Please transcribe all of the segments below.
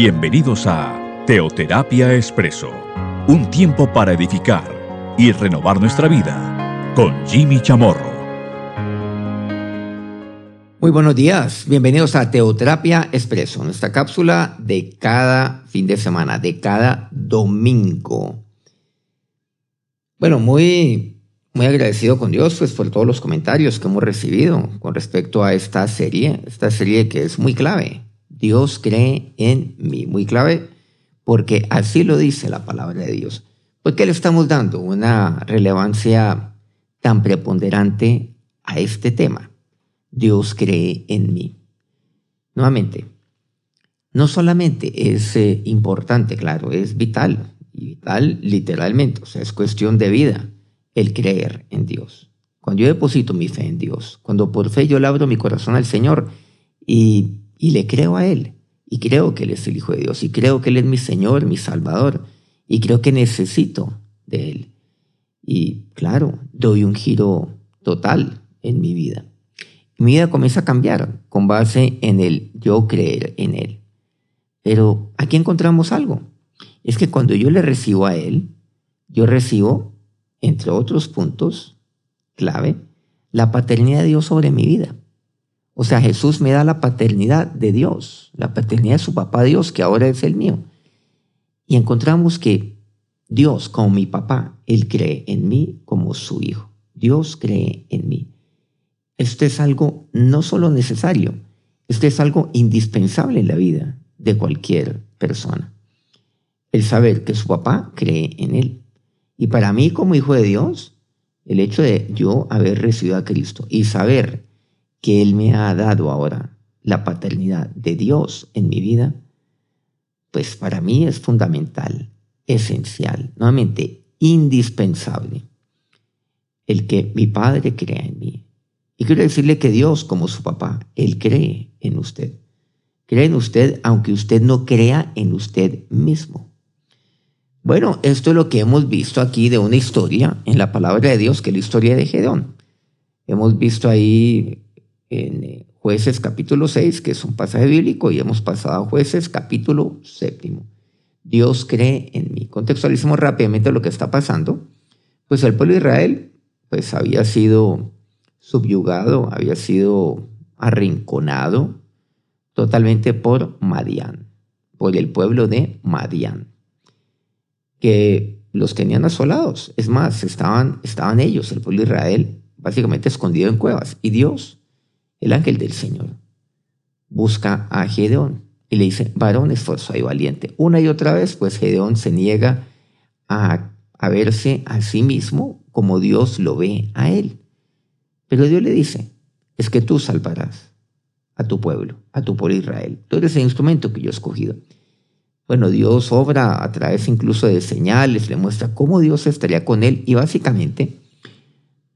Bienvenidos a Teoterapia Expreso, un tiempo para edificar y renovar nuestra vida con Jimmy Chamorro. Muy buenos días, bienvenidos a Teoterapia Expreso, nuestra cápsula de cada fin de semana, de cada domingo. Bueno, muy, muy agradecido con Dios pues, por todos los comentarios que hemos recibido con respecto a esta serie, esta serie que es muy clave, Dios cree en mí. Muy clave porque así lo dice la palabra de Dios. ¿Por qué le estamos dando una relevancia tan preponderante a este tema? Dios cree en mí. Nuevamente, no solamente es eh, importante, claro, es vital, y vital literalmente, o sea, es cuestión de vida el creer en Dios. Cuando yo deposito mi fe en Dios, cuando por fe yo le abro mi corazón al Señor y y le creo a Él. Y creo que Él es el Hijo de Dios. Y creo que Él es mi Señor, mi Salvador. Y creo que necesito de Él. Y claro, doy un giro total en mi vida. Mi vida comienza a cambiar con base en el yo creer en Él. Pero aquí encontramos algo. Es que cuando yo le recibo a Él, yo recibo, entre otros puntos clave, la paternidad de Dios sobre mi vida. O sea, Jesús me da la paternidad de Dios, la paternidad de su papá Dios, que ahora es el mío. Y encontramos que Dios, como mi papá, Él cree en mí como su hijo. Dios cree en mí. Esto es algo no solo necesario, esto es algo indispensable en la vida de cualquier persona. El saber que su papá cree en Él. Y para mí como hijo de Dios, el hecho de yo haber recibido a Cristo y saber que Él me ha dado ahora, la paternidad de Dios en mi vida, pues para mí es fundamental, esencial, nuevamente indispensable, el que mi Padre crea en mí. Y quiero decirle que Dios, como su papá, Él cree en usted. Cree en usted aunque usted no crea en usted mismo. Bueno, esto es lo que hemos visto aquí de una historia en la palabra de Dios, que es la historia de Gedeón. Hemos visto ahí en eh, jueces capítulo 6, que es un pasaje bíblico, y hemos pasado a jueces capítulo séptimo. Dios cree en mí. Contextualicemos rápidamente lo que está pasando. Pues el pueblo de Israel pues había sido subyugado, había sido arrinconado totalmente por Madián, por el pueblo de Madián, que los tenían asolados. Es más, estaban, estaban ellos, el pueblo de Israel, básicamente escondido en cuevas. Y Dios el ángel del Señor busca a Gedeón y le dice, varón esforzado y valiente. Una y otra vez, pues Gedeón se niega a, a verse a sí mismo como Dios lo ve a él. Pero Dios le dice, es que tú salvarás a tu pueblo, a tu pueblo Israel. Tú eres el instrumento que yo he escogido. Bueno, Dios obra a través incluso de señales, le muestra cómo Dios estaría con él y básicamente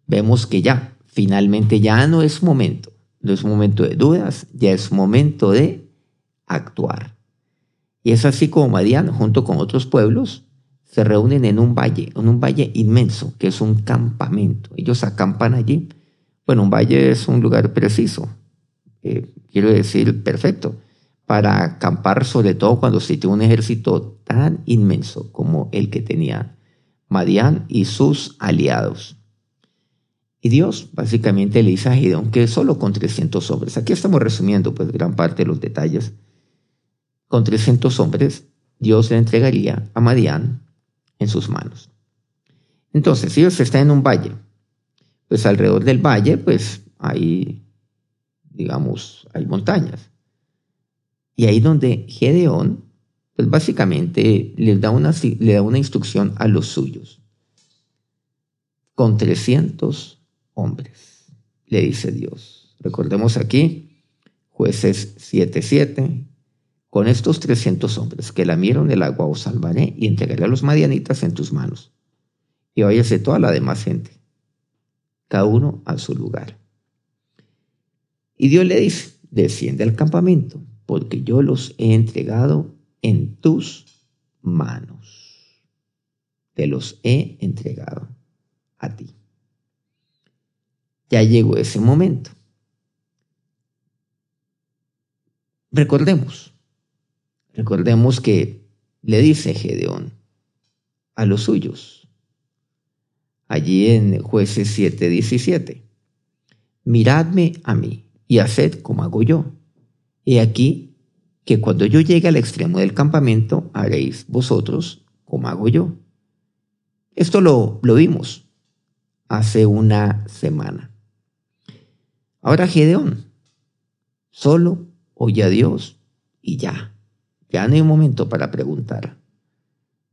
vemos que ya, finalmente ya no es momento no es momento de dudas, ya es momento de actuar. Y es así como Madian, junto con otros pueblos, se reúnen en un valle, en un valle inmenso, que es un campamento. Ellos acampan allí. Bueno, un valle es un lugar preciso, eh, quiero decir, perfecto, para acampar, sobre todo cuando se tiene un ejército tan inmenso como el que tenía Madian y sus aliados. Y Dios básicamente le dice a Gideón que solo con 300 hombres, aquí estamos resumiendo pues gran parte de los detalles, con 300 hombres Dios le entregaría a Madián en sus manos. Entonces, si Dios está en un valle, pues alrededor del valle pues hay, digamos, hay montañas. Y ahí donde Gedeón, pues básicamente le da una, le da una instrucción a los suyos. Con 300 hombres, le dice Dios. Recordemos aquí, jueces 7.7, con estos 300 hombres que lamieron el agua os salvaré y entregaré a los madianitas en tus manos. Y váyase toda la demás gente, cada uno a su lugar. Y Dios le dice, desciende al campamento, porque yo los he entregado en tus manos. Te los he entregado a ti ya llegó ese momento. Recordemos, Recordemos que le dice Gedeón a los suyos, allí en jueces 7:17, miradme a mí y haced como hago yo. He aquí que cuando yo llegue al extremo del campamento, haréis vosotros como hago yo. Esto lo, lo vimos hace una semana. Ahora Gedeón solo oye a Dios y ya. Ya no hay momento para preguntar.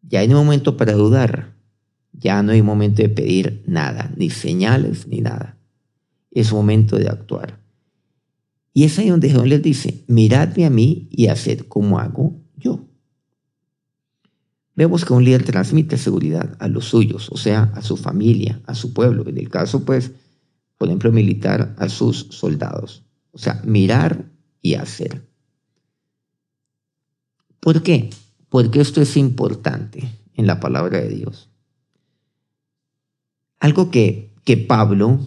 Ya no hay momento para dudar. Ya no hay momento de pedir nada, ni señales, ni nada. Es momento de actuar. Y es ahí donde Gedeón les dice, miradme a mí y haced como hago yo. Vemos que un líder transmite seguridad a los suyos, o sea, a su familia, a su pueblo. En el caso, pues, por ejemplo, militar, a sus soldados. O sea, mirar y hacer. ¿Por qué? Porque esto es importante en la palabra de Dios. Algo que, que Pablo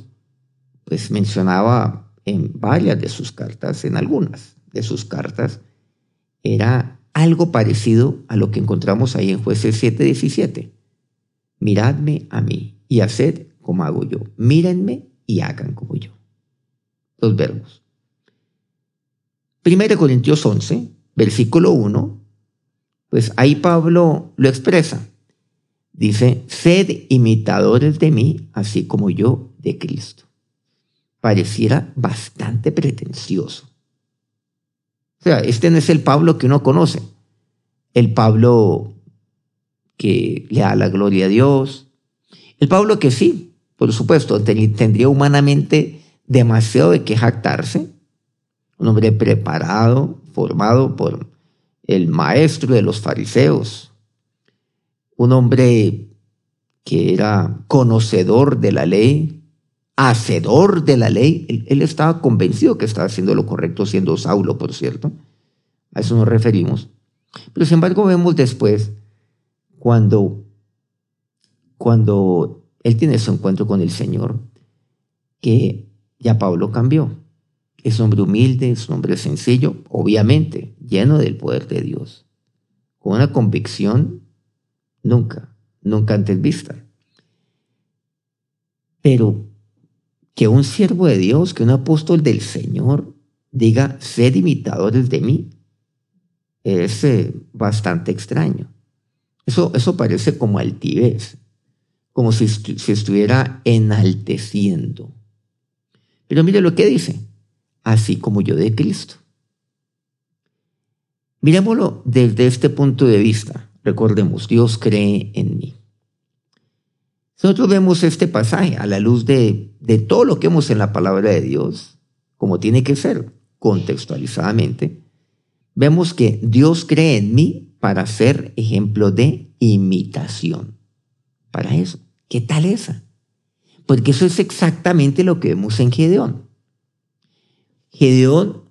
pues mencionaba en varias de sus cartas, en algunas de sus cartas, era algo parecido a lo que encontramos ahí en jueces 7:17. Miradme a mí y haced como hago yo. Mírenme y hagan como yo. Los verbos. 1 Corintios 11, versículo 1, pues ahí Pablo lo expresa. Dice, sed imitadores de mí, así como yo de Cristo. Pareciera bastante pretencioso. O sea, este no es el Pablo que uno conoce. El Pablo que le da la gloria a Dios. El Pablo que sí, por supuesto, tendría humanamente demasiado de que jactarse un hombre preparado, formado por el maestro de los fariseos, un hombre que era conocedor de la ley, hacedor de la ley. Él, estaba convencido que estaba haciendo lo correcto, siendo Saulo, por cierto. A eso nos referimos. Pero sin embargo vemos después, cuando, cuando él tiene su encuentro con el Señor, que ya Pablo cambió. Es un hombre humilde, es un hombre sencillo, obviamente, lleno del poder de Dios, con una convicción nunca, nunca antes vista. Pero que un siervo de Dios, que un apóstol del Señor diga, sed imitadores de mí, es eh, bastante extraño. Eso, eso parece como altivez, como si, si estuviera enalteciendo. Pero mire lo que dice así como yo de Cristo. Miremoslo desde este punto de vista. Recordemos, Dios cree en mí. Nosotros vemos este pasaje a la luz de, de todo lo que vemos en la palabra de Dios, como tiene que ser, contextualizadamente. Vemos que Dios cree en mí para ser ejemplo de imitación. Para eso. ¿Qué tal esa? Porque eso es exactamente lo que vemos en Gedeón. Gedeón,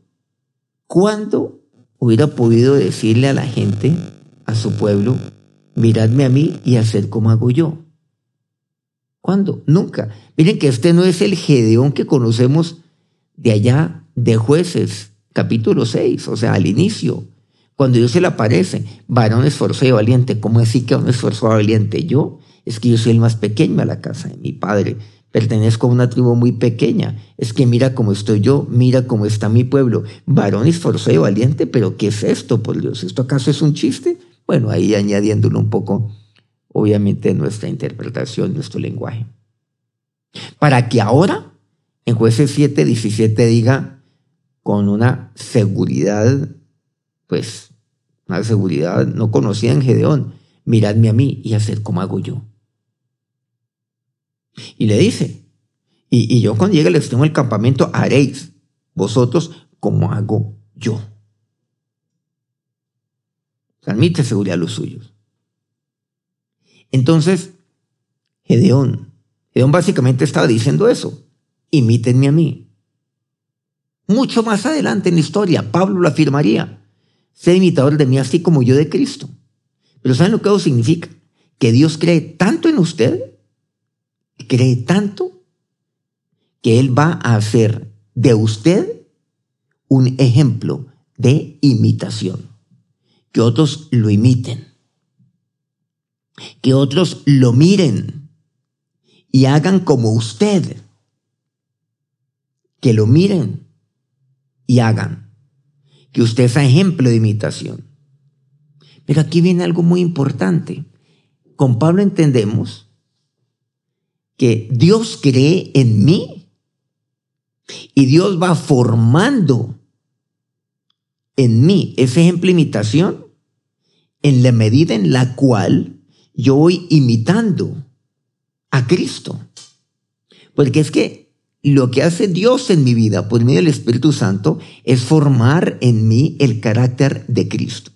¿cuándo hubiera podido decirle a la gente, a su pueblo, miradme a mí y hacer como hago yo? ¿Cuándo? Nunca. Miren que este no es el Gedeón que conocemos de allá de jueces, capítulo 6, o sea, al inicio, cuando Dios se le aparece, varón esforzado y valiente. ¿Cómo decir que un esforzado y valiente? Yo, es que yo soy el más pequeño a la casa de mi padre pertenezco a una tribu muy pequeña. Es que mira cómo estoy yo, mira cómo está mi pueblo. Varón esforzado y valiente, pero ¿qué es esto, por Dios? ¿Esto acaso es un chiste? Bueno, ahí añadiéndolo un poco, obviamente, nuestra interpretación, nuestro lenguaje. Para que ahora, en jueces 7, 17, diga con una seguridad, pues, una seguridad no conocida en Gedeón, miradme a mí y hacer como hago yo. Y le dice, y, yo cuando llegue al extremo del campamento haréis vosotros como hago yo. Transmite seguridad a los suyos. Entonces, Gedeón, Gedeón básicamente estaba diciendo eso, imítenme a mí. Mucho más adelante en la historia, Pablo lo afirmaría, sé imitador de mí así como yo de Cristo. Pero ¿saben lo que eso significa? Que Dios cree tanto en usted cree tanto que Él va a hacer de usted un ejemplo de imitación. que otros lo imiten, que otros lo miren y hagan como usted, que lo miren y hagan, que usted sea ejemplo de imitación. Pero aquí viene algo muy importante. Con Pablo entendemos que Dios cree en mí y Dios va formando en mí ese ejemplo de imitación en la medida en la cual yo voy imitando a Cristo. Porque es que lo que hace Dios en mi vida por medio del Espíritu Santo es formar en mí el carácter de Cristo.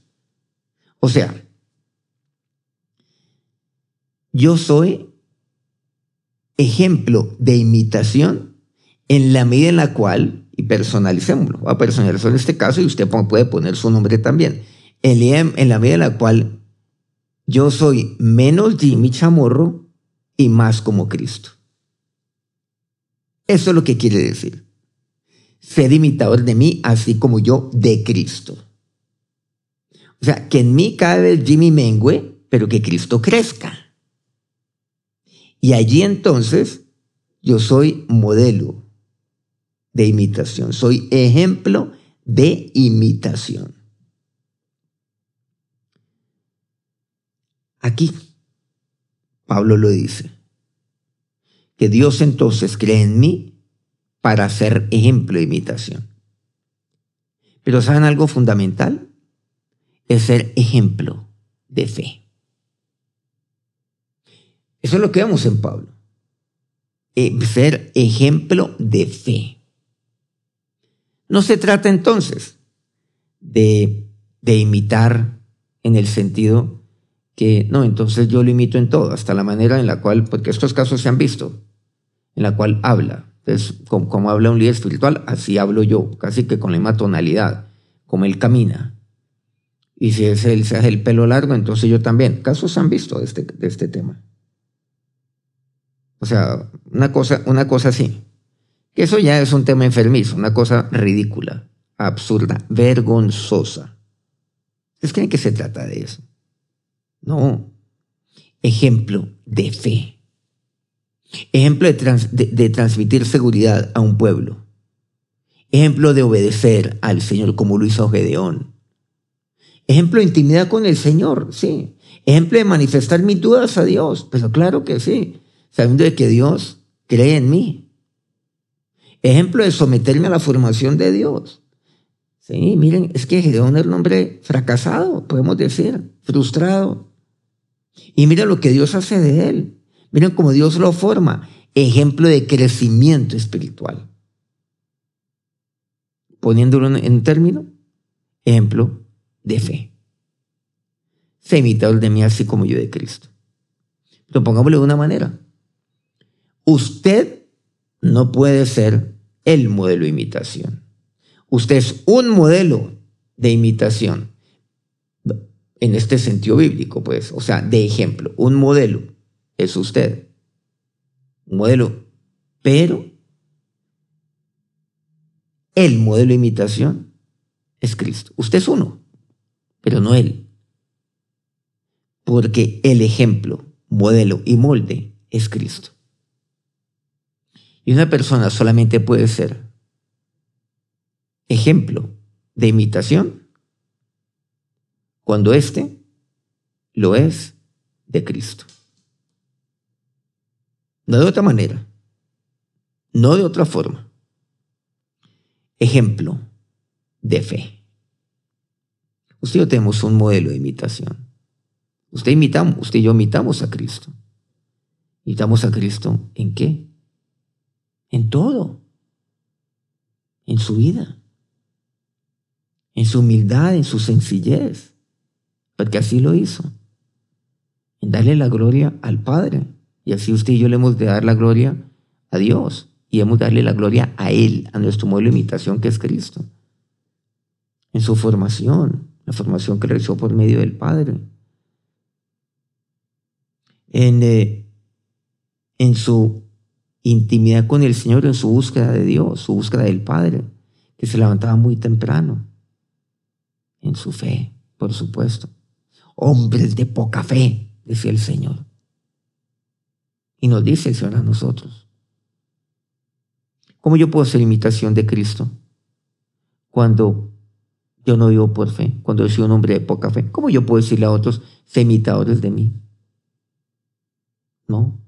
O sea, yo soy ejemplo de imitación en la medida en la cual, y personalicémoslo, voy a personalizar en este caso y usted puede poner su nombre también, en la medida en la cual yo soy menos Jimmy Chamorro y más como Cristo. Eso es lo que quiere decir. Ser imitador de mí, así como yo de Cristo. O sea, que en mí cada vez Jimmy mengue, pero que Cristo crezca. Y allí entonces yo soy modelo de imitación, soy ejemplo de imitación. Aquí, Pablo lo dice, que Dios entonces cree en mí para ser ejemplo de imitación. Pero ¿saben algo fundamental? Es ser ejemplo de fe. Eso es lo que vemos en Pablo. Eh, ser ejemplo de fe. No se trata entonces de, imitar en el sentido que, no, entonces yo lo imito en todo, hasta la manera en la cual, porque estos casos se han visto, en la cual habla. Entonces, como, habla un líder espiritual, así hablo yo, casi que con la misma tonalidad, como él camina. Y si él se hace el pelo largo, entonces yo también. Casos se han visto de este, de este tema. O sea, una cosa, una cosa así. Que eso ya es un tema enfermizo, una cosa ridícula, absurda, vergonzosa. ¿Ustedes creen que se trata de eso? No. Ejemplo de fe. Ejemplo de, de transmitir seguridad a un pueblo. Ejemplo de obedecer al Señor como lo hizo Gedeón. Ejemplo de intimidad con el Señor, sí. Ejemplo de manifestar mis dudas a Dios, pero claro que sí sabiendo de que Dios cree en mí. Ejemplo de someterme a la formación de Dios. Sí, miren, es que Gedeón era un hombre fracasado, podemos decir, frustrado. Y miren lo que Dios hace de él. Miren cómo Dios lo forma. Ejemplo de crecimiento espiritual. Poniéndolo en término, ejemplo de fe. Sé imitador de mí así como yo de Cristo. Pero pongámoslo de una manera. Usted no puede ser el modelo de imitación. Usted es un modelo de imitación en este sentido bíblico, pues, o sea, de ejemplo, un modelo es usted. Un modelo, pero el modelo de imitación es Cristo. Usted es uno, pero no él. Porque el ejemplo, modelo y molde es Cristo. Y una persona solamente puede ser ejemplo de imitación cuando éste lo es de Cristo. No de otra manera, no de otra forma. Ejemplo de fe. Usted y yo tenemos un modelo de imitación. Usted imitamos, usted y yo imitamos a Cristo. ¿Imitamos a Cristo en qué? En todo, en su vida, en su humildad, en su sencillez, porque así lo hizo, en darle la gloria al Padre. Y así usted y yo le hemos de dar la gloria a Dios y hemos de darle la gloria a Él, a nuestro modelo de imitación que es Cristo. En su formación, la formación que realizó por medio del Padre. En, eh, en su intimidad con el Señor en su búsqueda de Dios, su búsqueda del Padre, que se levantaba muy temprano en su fe, por supuesto. Hombres de poca fe, decía el Señor. Y nos dice el Señor a nosotros. ¿Cómo yo puedo hacer imitación de Cristo cuando yo no vivo por fe, cuando yo soy un hombre de poca fe? ¿Cómo yo puedo decirle a otros, sé imitadores de mí? No.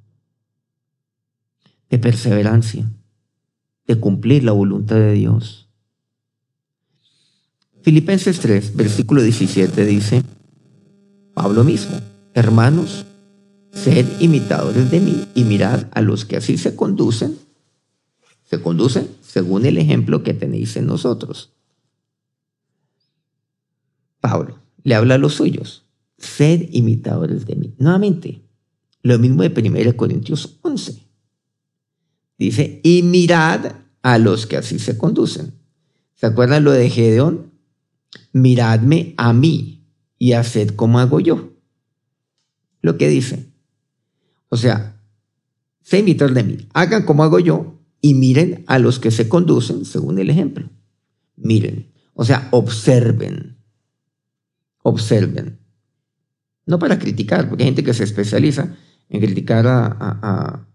De perseverancia, de cumplir la voluntad de Dios. Filipenses 3, versículo 17 dice, Pablo mismo, hermanos, sed imitadores de mí y mirad a los que así se conducen, se conducen según el ejemplo que tenéis en nosotros. Pablo le habla a los suyos, sed imitadores de mí. Nuevamente, lo mismo de 1 Corintios 11. Dice, y mirad a los que así se conducen. ¿Se acuerdan lo de Gedeón? Miradme a mí y haced como hago yo. Lo que dice. O sea, sé imitar de mí. Hagan como hago yo y miren a los que se conducen según el ejemplo. Miren. O sea, observen. Observen. No para criticar, porque hay gente que se especializa en criticar a,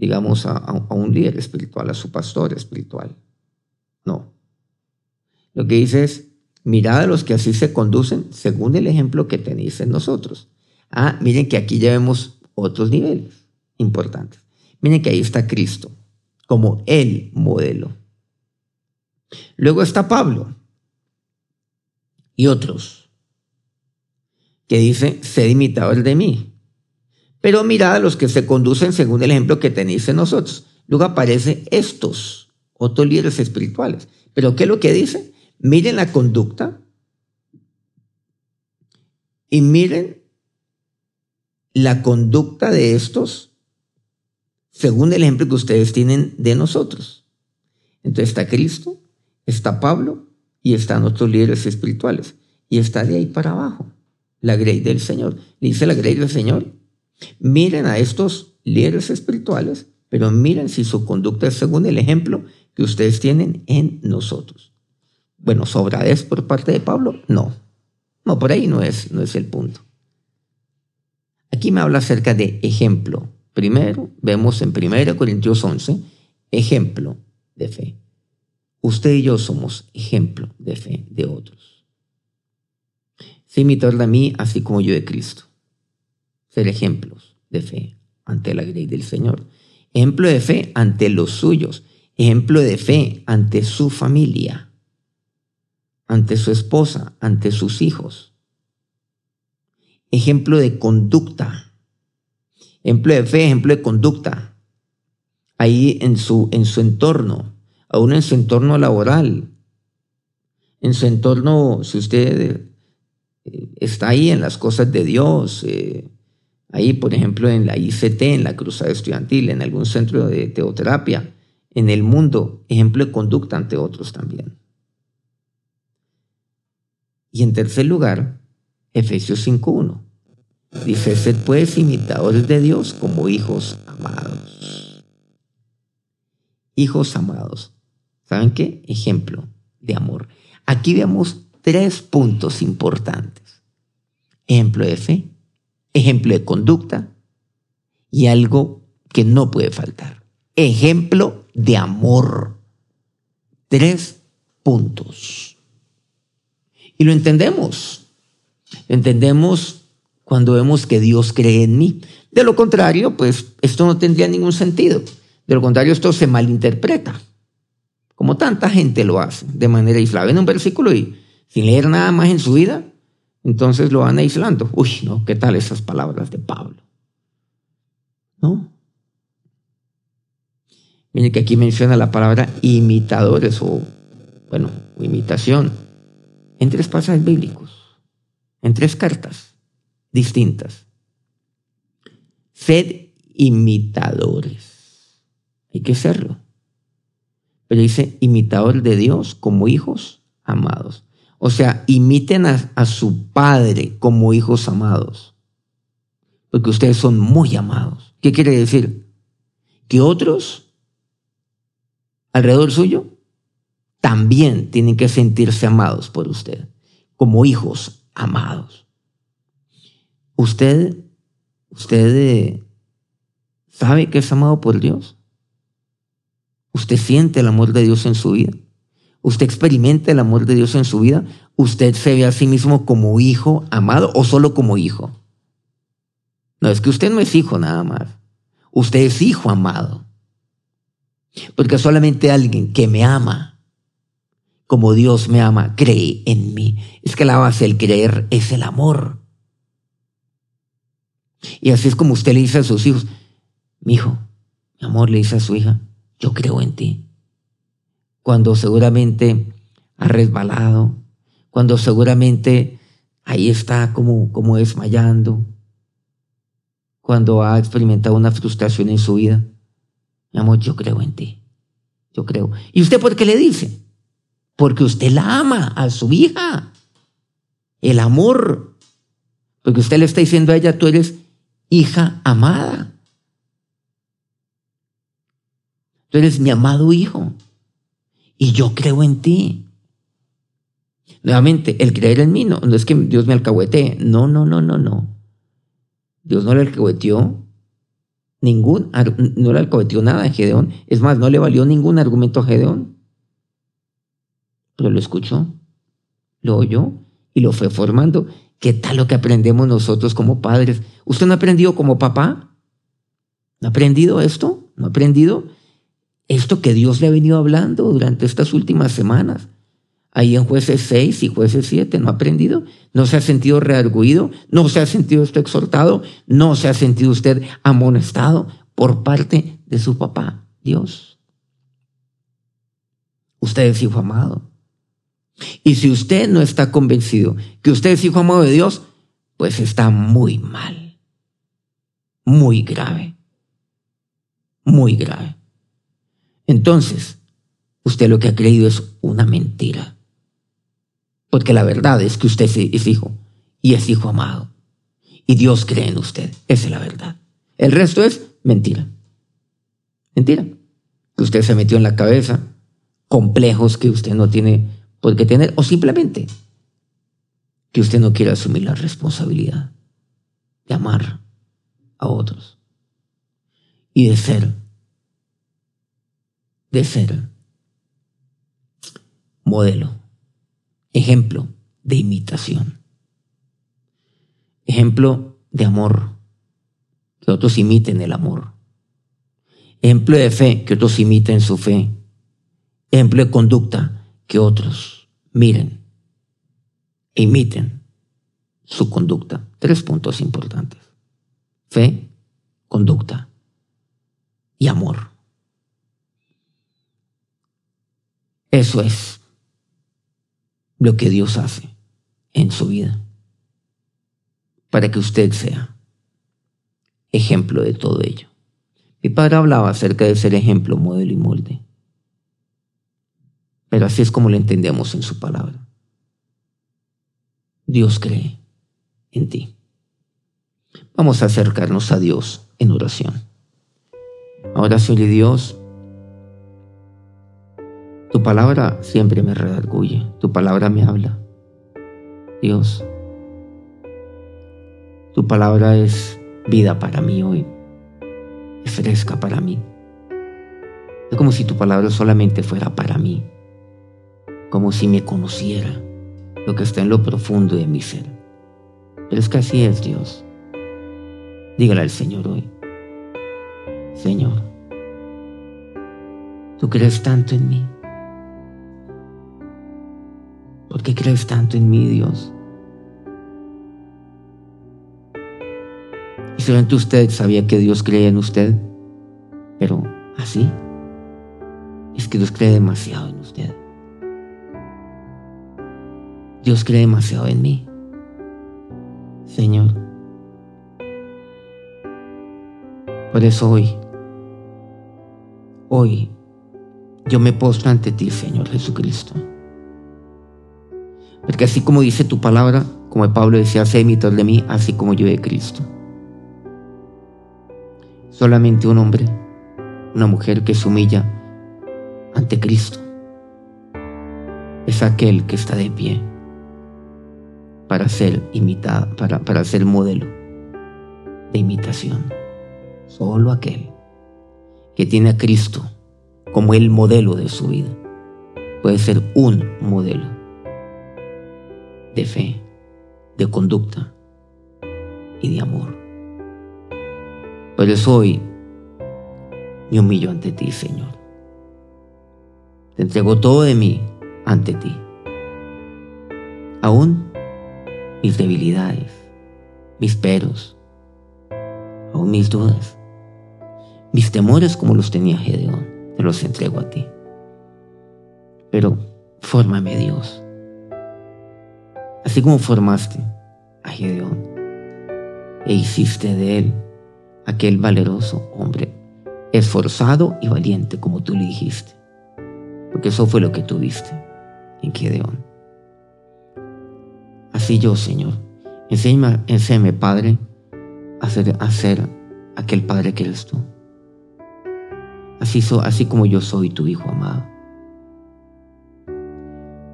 digamos, a, un líder espiritual, a su pastor espiritual. No. Lo que dice es, mirad a los que así se conducen según el ejemplo que tenéis en nosotros. Ah, miren que aquí ya vemos otros niveles importantes. Miren que ahí está Cristo como el modelo. Luego está Pablo y otros que dice, sed imitador de mí. Pero mirad a los que se conducen según el ejemplo que tenéis en nosotros. Luego aparece estos, otros líderes espirituales. Pero ¿qué es lo que dice? Miren la conducta y miren la conducta de estos según el ejemplo que ustedes tienen de nosotros. Entonces está Cristo, está Pablo y están otros líderes espirituales. Y está de ahí para abajo, la grey del Señor. dice la grey del Señor, Miren a estos líderes espirituales, pero miren si su conducta es según el ejemplo que ustedes tienen en nosotros. Bueno, ¿sobradez por parte de Pablo? No. No, por ahí no es, no es el punto. Aquí me habla acerca de ejemplo. Primero, vemos en 1 Corintios 11, ejemplo de fe. Usted y yo somos ejemplo de fe de otros. Se imitar a mí así como yo de Cristo ser ejemplos de fe ante la ley del Señor. Ejemplo de fe ante los suyos. Ejemplo de fe ante su familia, ante su esposa, ante sus hijos. Ejemplo de conducta. Ejemplo de fe, ejemplo de conducta. Ahí en su, en su entorno, aún en su entorno laboral, en su entorno, si usted eh, está ahí en las cosas de Dios, eh, Ahí, por ejemplo, en la ICT, en la Cruzada Estudiantil, en algún centro de teoterapia, en el mundo, ejemplo de conducta ante otros también. Y en tercer lugar, Efesios 5.1. Dice, sed pues imitadores de Dios como hijos amados. Hijos amados. ¿Saben qué? Ejemplo de amor. Aquí vemos tres puntos importantes. Ejemplo de fe, ejemplo de conducta y algo que no puede faltar. Ejemplo de amor. Tres puntos. Y lo entendemos. Lo entendemos cuando vemos que Dios cree en mí. De lo contrario, pues esto no tendría ningún sentido. De lo contrario, esto se malinterpreta. Como tanta gente lo hace de manera aislada. En un versículo y sin leer nada más en su vida, entonces lo van aislando. Uy, no, ¿qué tal esas palabras de Pablo? ¿No? Miren que aquí menciona la palabra imitadores o, bueno, imitación en tres pasajes bíblicos, en tres cartas distintas. Sed imitadores. Hay que serlo. Pero dice imitador de Dios como hijos amados. O sea, imiten a, su padre como hijos amados. Porque ustedes son muy amados. ¿Qué quiere decir? Que otros alrededor suyo también tienen que sentirse amados por usted, como hijos amados. ¿Usted, usted eh, sabe que es amado por Dios? ¿Usted siente el amor de Dios en su vida? ¿Usted experimenta el amor de Dios en su vida? ¿Usted se ve a sí mismo como hijo amado o solo como hijo? No, es que usted no es hijo nada más. Usted es hijo amado. Porque solamente alguien que me ama, como Dios me ama, cree en mí. Es que la base del creer es el amor. Y así es como usted le dice a sus hijos, mi hijo, mi amor le dice a su hija, yo creo en ti. Cuando seguramente ha resbalado, cuando seguramente ahí está como, como desmayando, cuando ha experimentado una frustración en su vida. Mi amor, yo creo en ti. Yo creo. ¿Y usted por qué le dice? Porque usted la ama a su hija. El amor. Porque usted le está diciendo a ella, tú eres hija amada. Tú eres mi amado hijo. Y yo creo en ti. Nuevamente, el creer en mí no, es que Dios me alcahuetee. No, no, no, no, no. Dios no le alcahueteó ningún, no le alcahueteó nada a Gedeón. Es más, no le valió ningún argumento a Gedeón. Pero lo escuchó, lo oyó y lo fue formando. ¿Qué tal lo que aprendemos nosotros como padres? ¿Usted no ha aprendido como papá? ¿No ha aprendido esto? ¿No ha aprendido esto que Dios le ha venido hablando durante estas últimas semanas? ahí en jueces 6 y jueces 7, ¿no ha aprendido? ¿No se ha sentido rearguido? ¿No se ha sentido usted exhortado? ¿No se ha sentido usted amonestado por parte de su papá, Dios? Usted es hijo amado. Y si usted no está convencido que usted es hijo amado de Dios, pues está muy mal, muy grave, muy grave. Entonces, usted lo que ha creído es una mentira. Porque la verdad es que usted es hijo y es hijo amado. Y Dios cree en usted. Esa es la verdad. El resto es mentira. Mentira. Que usted se metió en la cabeza complejos que usted no tiene por qué tener o simplemente que usted no quiere asumir la responsabilidad de amar a otros y de ser, de ser modelo ejemplo de imitación. Ejemplo de amor, que otros imiten el amor. Ejemplo de fe, que otros imiten su fe. Ejemplo de conducta, que otros miren e imiten su conducta. Tres puntos importantes. Fe, conducta y amor. Eso es lo que Dios hace en su vida para que usted sea ejemplo de todo ello. Mi padre hablaba acerca de ser ejemplo, modelo y molde. Pero así es como lo entendemos en su palabra. Dios cree en ti. Vamos a acercarnos a Dios en oración. Ahora, Señor Dios, tu palabra siempre me redarguye, tu palabra me habla. Dios, tu palabra es vida para mí hoy, es fresca para mí. Es como si tu palabra solamente fuera para mí, como si me conociera lo que está en lo profundo de mi ser. Pero es que así es Dios. Dígale al Señor hoy, Señor, tú crees tanto en mí ¿Por qué crees tanto en mí, Dios? Y solamente usted sabía que Dios creía en usted, pero así es que Dios cree demasiado en usted. Dios cree demasiado en mí. Señor. Por eso hoy, hoy, yo me postro ante ti, Señor Jesucristo. Porque así como dice tu palabra, como Pablo decía, sé imitar de mí, así como yo de Cristo. Solamente un hombre, una mujer que se humilla ante Cristo, es aquel que está de pie. para ser imitado, para, para ser modelo de imitación. Solo aquel que tiene a Cristo como el modelo de su vida puede ser un modelo de fe, de conducta y de amor. Por eso hoy me humillo ante ti, Señor. Te entrego todo de mí ante ti. Aún mis debilidades, mis peros, aún mis dudas, mis temores como los tenía Gedeón, te los entrego a ti. Pero fórmame Dios, así como formaste a Gedeón e hiciste de él aquel valeroso hombre, esforzado y valiente como tú le dijiste, porque eso fue lo que tuviste en Gedeón. Así yo, Señor, enséñame, enséñame Padre, a ser, aquel Padre que eres tú. Así, so, así como yo soy tu Hijo amado.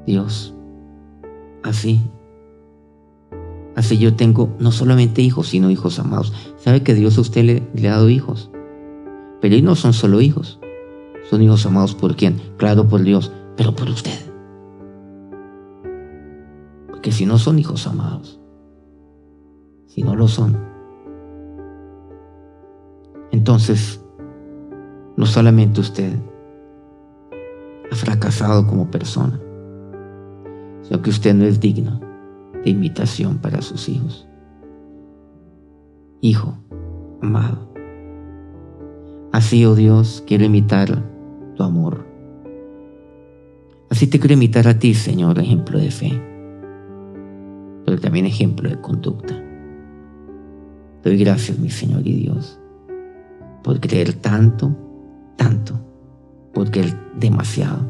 Dios, así, así yo tengo no solamente hijos, sino hijos amados. ¿Sabe que Dios a usted le, le ha dado hijos? Pero ellos no son solo hijos, son hijos amados por quién? Claro, por Dios, pero por usted que si no son hijos amados, si no lo son, entonces no solamente usted ha fracasado como persona, sino que usted no es digno de imitación para sus hijos. Hijo amado, así, oh Dios, quiero imitar tu amor. Así te quiero imitar a ti, Señor, ejemplo de fe pero también ejemplo de conducta. Doy gracias, mi Señor y Dios, por creer tanto, tanto, por creer demasiado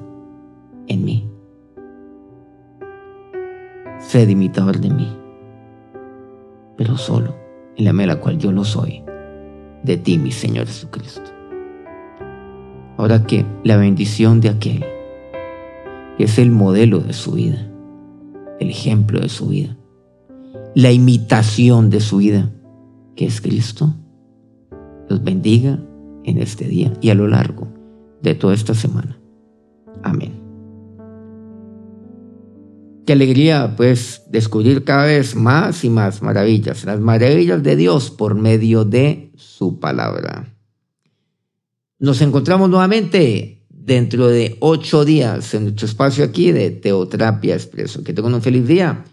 en mí. Sed imitador de mí, pero solo en la manera cual yo lo soy, de ti, mi Señor Jesucristo. Ahora que la bendición de aquel que es el modelo de su vida, el ejemplo de su vida, la imitación de su vida, que es Cristo. Los bendiga en este día y a lo largo de toda esta semana. Amén. Qué alegría pues descubrir cada vez más y más maravillas, las maravillas de Dios por medio de su palabra. Nos encontramos nuevamente dentro de ocho días en nuestro espacio aquí de Teoterapia Expreso. Que tengan un feliz día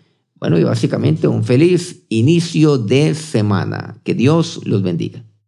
bueno, y básicamente un feliz inicio de semana. Que Dios los bendiga.